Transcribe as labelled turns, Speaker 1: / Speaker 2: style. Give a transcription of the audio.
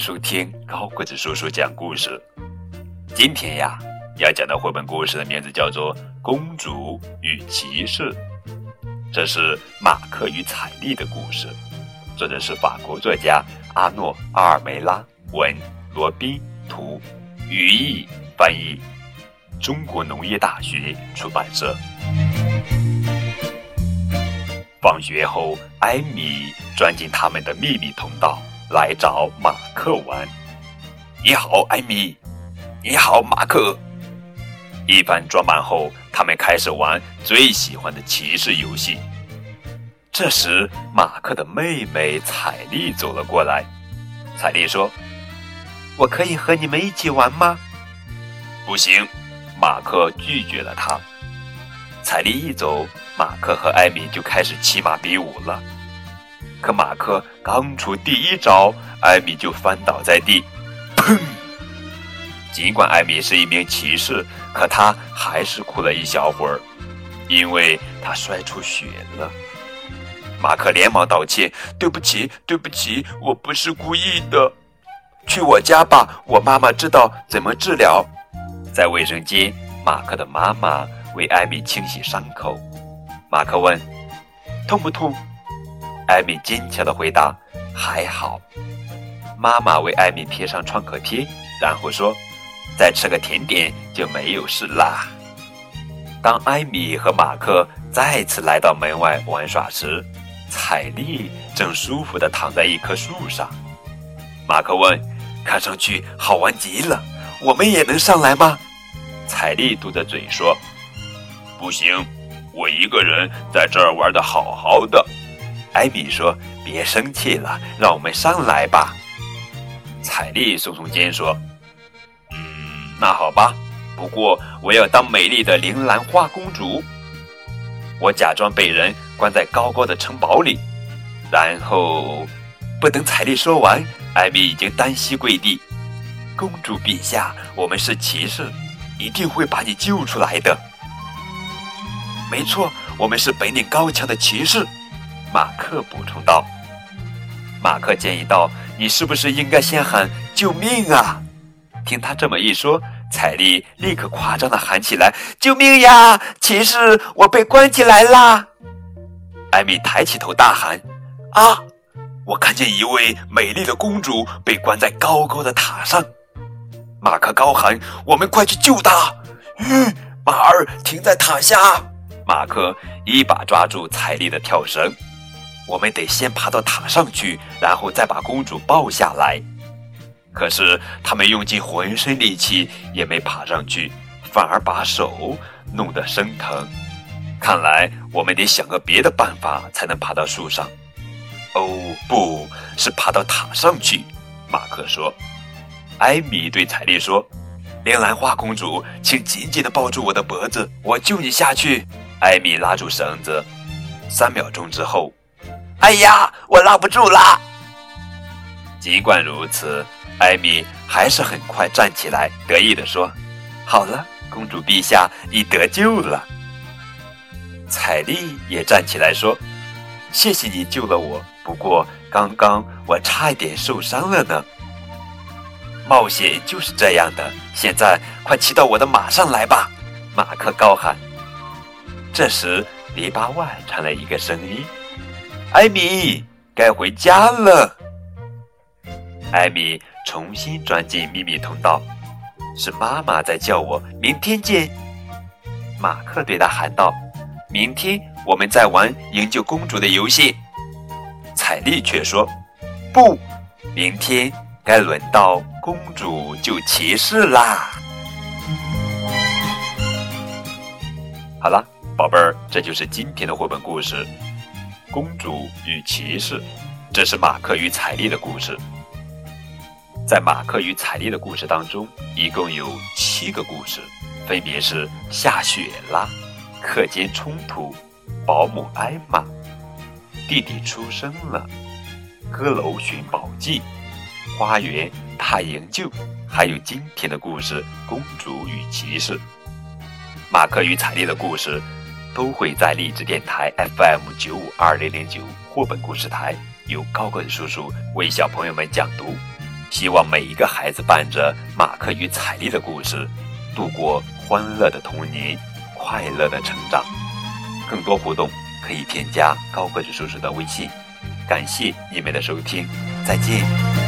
Speaker 1: 收听高个子叔叔讲故事。今天呀，要讲的绘本故事的名字叫做《公主与骑士》，这是马克与彩丽的故事，作者是法国作家阿诺·阿尔梅拉，文罗宾图，语义翻译，中国农业大学出版社。放学后，艾米钻进他们的秘密通道。来找马克玩。你好，艾米。你好，马克。一番装扮后，他们开始玩最喜欢的骑士游戏。这时，马克的妹妹彩丽走了过来。彩丽说：“我可以和你们一起玩吗？”不行，马克拒绝了她。彩丽一走，马克和艾米就开始骑马比武了。可马克刚出第一招，艾米就翻倒在地，砰！尽管艾米是一名骑士，可她还是哭了一小会儿，因为她摔出血了。马克连忙道歉：“对不起，对不起，我不是故意的。去我家吧，我妈妈知道怎么治疗。”在卫生间，马克的妈妈为艾米清洗伤口。马克问：“痛不痛？”艾米坚强的回答：“还好。”妈妈为艾米贴上创可贴，然后说：“再吃个甜点就没有事啦。”当艾米和马克再次来到门外玩耍时，彩丽正舒服的躺在一棵树上。马克问：“看上去好玩极了，我们也能上来吗？”彩丽嘟着嘴说：“不行，我一个人在这儿玩的好好的。”艾米说：“别生气了，让我们上来吧。”彩丽耸耸肩说：“嗯，那好吧。不过我要当美丽的铃兰花公主。我假装被人关在高高的城堡里，然后……不等彩丽说完，艾米已经单膝跪地。公主陛下，我们是骑士，一定会把你救出来的。没错，我们是本领高强的骑士。”马克补充道：“马克建议道，你是不是应该先喊救命啊？”听他这么一说，彩丽立刻夸张的喊起来：“救命呀！骑士，我被关起来啦！”艾米抬起头大喊：“啊！我看见一位美丽的公主被关在高高的塔上。”马克高喊：“我们快去救她！”嗯，马儿停在塔下。马克一把抓住彩丽的跳绳。我们得先爬到塔上去，然后再把公主抱下来。可是他们用尽浑身力气也没爬上去，反而把手弄得生疼。看来我们得想个别的办法才能爬到树上。哦，不是爬到塔上去，马克说。艾米对彩丽说：“铃兰花公主，请紧紧地抱住我的脖子，我救你下去。”艾米拉住绳子，三秒钟之后。哎呀，我拉不住啦！尽管如此，艾米还是很快站起来，得意地说：“好了，公主陛下，你得救了。”彩丽也站起来说：“谢谢你救了我，不过刚刚我差一点受伤了呢。”冒险就是这样的。现在快骑到我的马上来吧！马克高喊。这时，篱笆外传来一个声音。艾米，该回家了。艾米重新钻进秘密通道，是妈妈在叫我。明天见，马克对他喊道：“明天我们再玩营救公主的游戏。”彩丽却说：“不，明天该轮到公主救骑士啦。”好了，宝贝儿，这就是今天的绘本故事。公主与骑士，这是马克与彩丽的故事。在马克与彩丽的故事当中，一共有七个故事，分别是下雪啦、课间冲突、保姆艾玛、弟弟出生了、阁楼寻宝记、花园大营救，还有今天的故事《公主与骑士》。马克与彩丽的故事。都会在励志电台 FM 九五二零零九霍本故事台由高个子叔叔为小朋友们讲读。希望每一个孩子伴着马克与彩丽的故事，度过欢乐的童年，快乐的成长。更多互动可以添加高个子叔叔的微信。感谢你们的收听，再见。